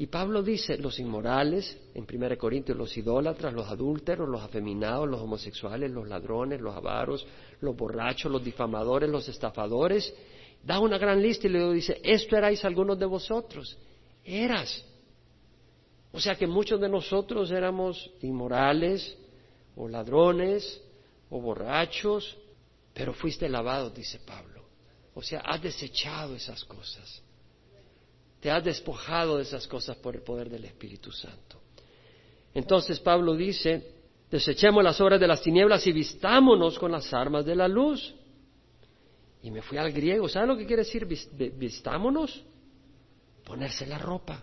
[SPEAKER 1] Y Pablo dice, los inmorales, en 1 Corintios, los idólatras, los adúlteros, los afeminados, los homosexuales, los ladrones, los avaros, los borrachos, los difamadores, los estafadores. Da una gran lista y le dice, esto erais algunos de vosotros. Eras. O sea que muchos de nosotros éramos inmorales, o ladrones, o borrachos, pero fuiste lavado, dice Pablo. O sea, has desechado esas cosas. Te has despojado de esas cosas por el poder del Espíritu Santo. Entonces Pablo dice, desechemos las obras de las tinieblas y vistámonos con las armas de la luz. Y me fui al griego, ¿sabe lo que quiere decir vistámonos? Ponerse la ropa.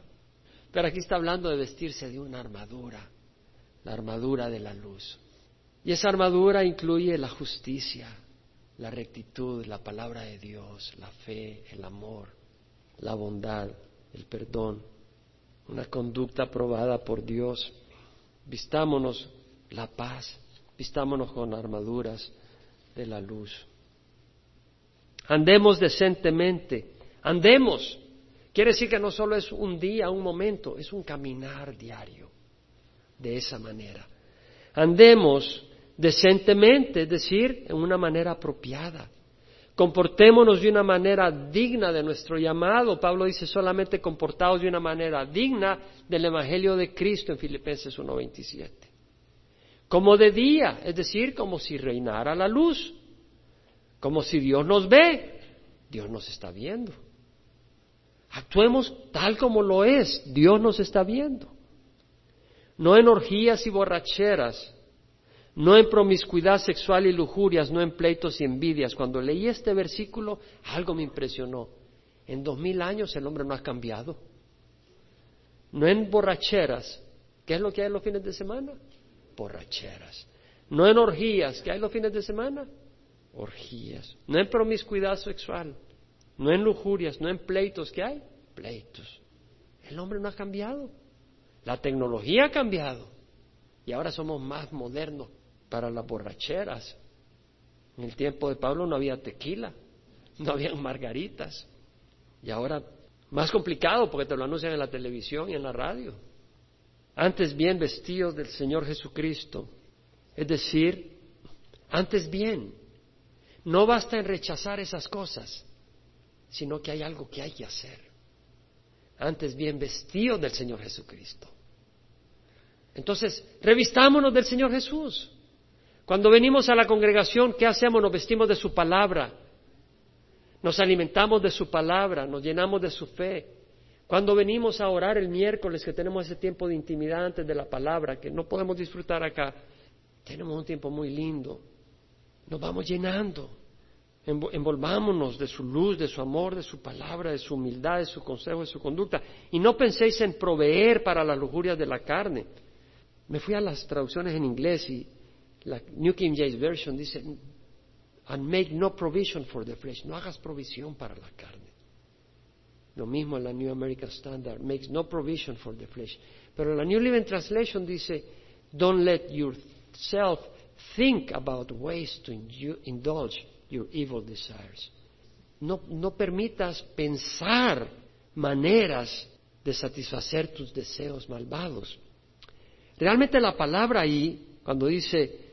[SPEAKER 1] Pero aquí está hablando de vestirse de una armadura, la armadura de la luz. Y esa armadura incluye la justicia, la rectitud, la palabra de Dios, la fe, el amor, la bondad, el perdón, una conducta aprobada por Dios. Vistámonos la paz, vistámonos con armaduras de la luz. Andemos decentemente, andemos. Quiere decir que no solo es un día, un momento, es un caminar diario, de esa manera. Andemos decentemente, es decir, en una manera apropiada. Comportémonos de una manera digna de nuestro llamado. Pablo dice solamente comportados de una manera digna del Evangelio de Cristo en Filipenses 1.27. Como de día, es decir, como si reinara la luz. Como si Dios nos ve. Dios nos está viendo. Actuemos tal como lo es. Dios nos está viendo. No en orgías y borracheras, no en promiscuidad sexual y lujurias, no en pleitos y envidias. Cuando leí este versículo, algo me impresionó. En dos mil años el hombre no ha cambiado. No en borracheras. ¿Qué es lo que hay los fines de semana? Borracheras. No en orgías. ¿Qué hay los fines de semana? Orgías. No en promiscuidad sexual. No en lujurias. No en pleitos. ¿Qué hay? Pleitos. El hombre no ha cambiado. La tecnología ha cambiado. Y ahora somos más modernos para las borracheras. En el tiempo de Pablo no había tequila, no había margaritas. Y ahora más complicado porque te lo anuncian en la televisión y en la radio. Antes bien vestidos del Señor Jesucristo. Es decir, antes bien. No basta en rechazar esas cosas, sino que hay algo que hay que hacer. Antes bien vestidos del Señor Jesucristo. Entonces, revistámonos del Señor Jesús. Cuando venimos a la congregación, ¿qué hacemos? Nos vestimos de su palabra, nos alimentamos de su palabra, nos llenamos de su fe. Cuando venimos a orar el miércoles, que tenemos ese tiempo de intimidad antes de la palabra, que no podemos disfrutar acá, tenemos un tiempo muy lindo. Nos vamos llenando. Envolvámonos de su luz, de su amor, de su palabra, de su humildad, de su consejo, de su conducta. Y no penséis en proveer para las lujurias de la carne. Me fui a las traducciones en inglés y la New King James Version dice, and make no provision for the flesh. No hagas provisión para la carne. Lo mismo en la New American Standard, makes no provision for the flesh. Pero la New Living Translation dice, don't let yourself think about ways to indulge your evil desires. No, no permitas pensar maneras de satisfacer tus deseos malvados. Realmente la palabra ahí, cuando dice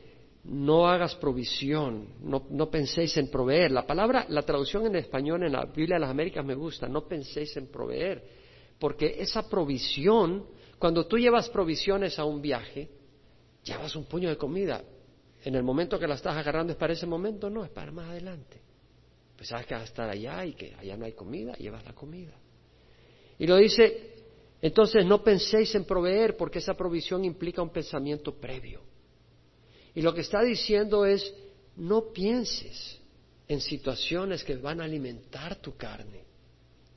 [SPEAKER 1] no hagas provisión, no, penséis en proveer. La palabra, la traducción en español en la Biblia de las Américas me gusta, no penséis en proveer, porque esa provisión, cuando tú llevas provisiones a un viaje, llevas un puño de comida. En el momento que la estás agarrando es para ese momento, no, es para más adelante. Pues sabes que vas a estar allá y que allá no hay comida, llevas la comida. Y lo dice, entonces no penséis en proveer, porque esa provisión implica un pensamiento previo. Y lo que está diciendo es, no pienses en situaciones que van a alimentar tu carne.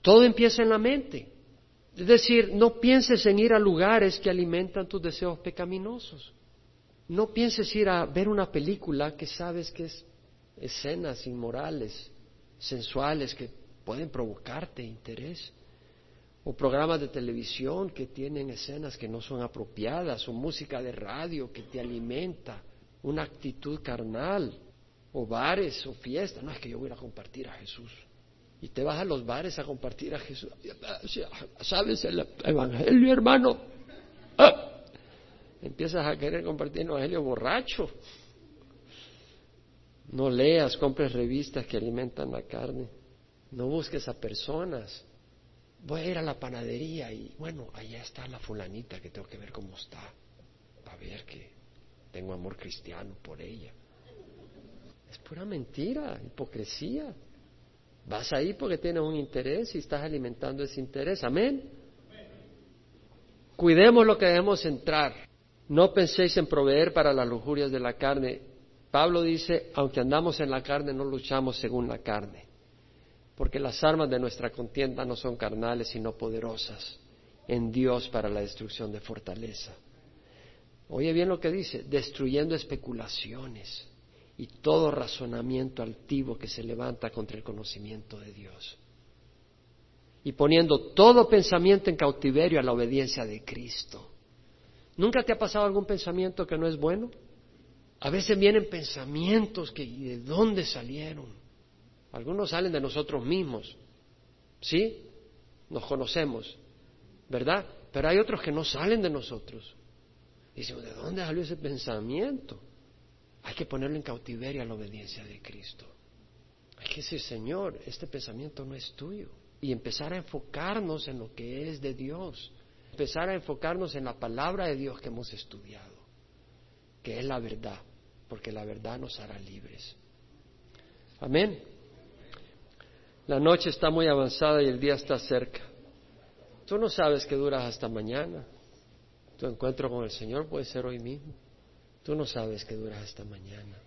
[SPEAKER 1] Todo empieza en la mente. Es decir, no pienses en ir a lugares que alimentan tus deseos pecaminosos. No pienses ir a ver una película que sabes que es escenas inmorales, sensuales, que pueden provocarte interés. O programas de televisión que tienen escenas que no son apropiadas, o música de radio que te alimenta una actitud carnal, o bares o fiestas. No es que yo voy a compartir a Jesús. Y te vas a los bares a compartir a Jesús. ¿Sabes el evangelio, hermano? ¡Ah! Empiezas a querer compartir el evangelio borracho. No leas, compres revistas que alimentan la carne. No busques a personas. Voy a ir a la panadería y bueno, allá está la fulanita que tengo que ver cómo está. Para ver que tengo amor cristiano por ella. Es pura mentira, hipocresía. Vas ahí porque tienes un interés y estás alimentando ese interés. Amén. Cuidemos lo que debemos entrar. No penséis en proveer para las lujurias de la carne. Pablo dice, aunque andamos en la carne, no luchamos según la carne, porque las armas de nuestra contienda no son carnales, sino poderosas en Dios para la destrucción de fortaleza. Oye bien lo que dice, destruyendo especulaciones y todo razonamiento altivo que se levanta contra el conocimiento de Dios. Y poniendo todo pensamiento en cautiverio a la obediencia de Cristo. ¿Nunca te ha pasado algún pensamiento que no es bueno? A veces vienen pensamientos que ¿y de dónde salieron? Algunos salen de nosotros mismos. ¿Sí? Nos conocemos, ¿verdad? Pero hay otros que no salen de nosotros. Dice, ¿de dónde salió ese pensamiento? Hay que ponerlo en cautiverio a la obediencia de Cristo. Hay que decir, Señor, este pensamiento no es tuyo. Y empezar a enfocarnos en lo que es de Dios. Empezar a enfocarnos en la palabra de Dios que hemos estudiado, que es la verdad, porque la verdad nos hará libres. Amén. La noche está muy avanzada y el día está cerca. Tú no sabes que duras hasta mañana. Tu encuentro con el Señor puede ser hoy mismo. Tú no sabes que duras hasta mañana.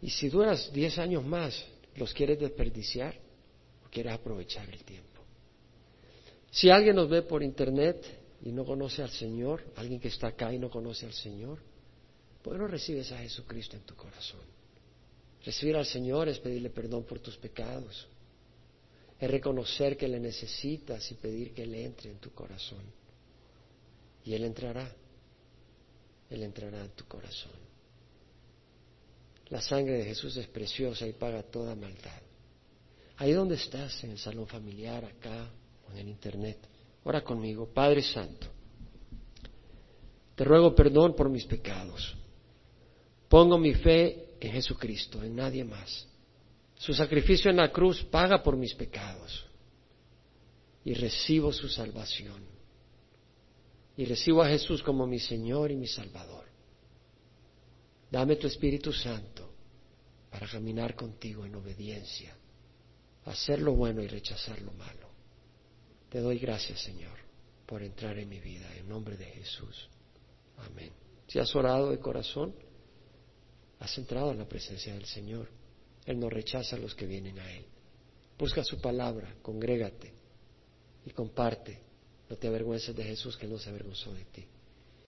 [SPEAKER 1] Y si duras diez años más, ¿los quieres desperdiciar o quieres aprovechar el tiempo? Si alguien nos ve por internet y no conoce al Señor, alguien que está acá y no conoce al Señor, pues no recibes a Jesucristo en tu corazón. Recibir al Señor es pedirle perdón por tus pecados, es reconocer que le necesitas y pedir que Él entre en tu corazón. Y Él entrará. Él entrará en tu corazón. La sangre de Jesús es preciosa y paga toda maldad. Ahí donde estás, en el salón familiar, acá o en el internet, ora conmigo, Padre Santo. Te ruego perdón por mis pecados. Pongo mi fe en Jesucristo, en nadie más. Su sacrificio en la cruz paga por mis pecados y recibo su salvación y recibo a Jesús como mi Señor y mi Salvador. Dame tu Espíritu Santo para caminar contigo en obediencia, hacer lo bueno y rechazar lo malo. Te doy gracias, Señor, por entrar en mi vida, en nombre de Jesús. Amén. Si has orado de corazón, has entrado en la presencia del Señor. Él no rechaza a los que vienen a Él. Busca su palabra, congrégate y comparte no te avergüences de Jesús que no se avergonzó de ti.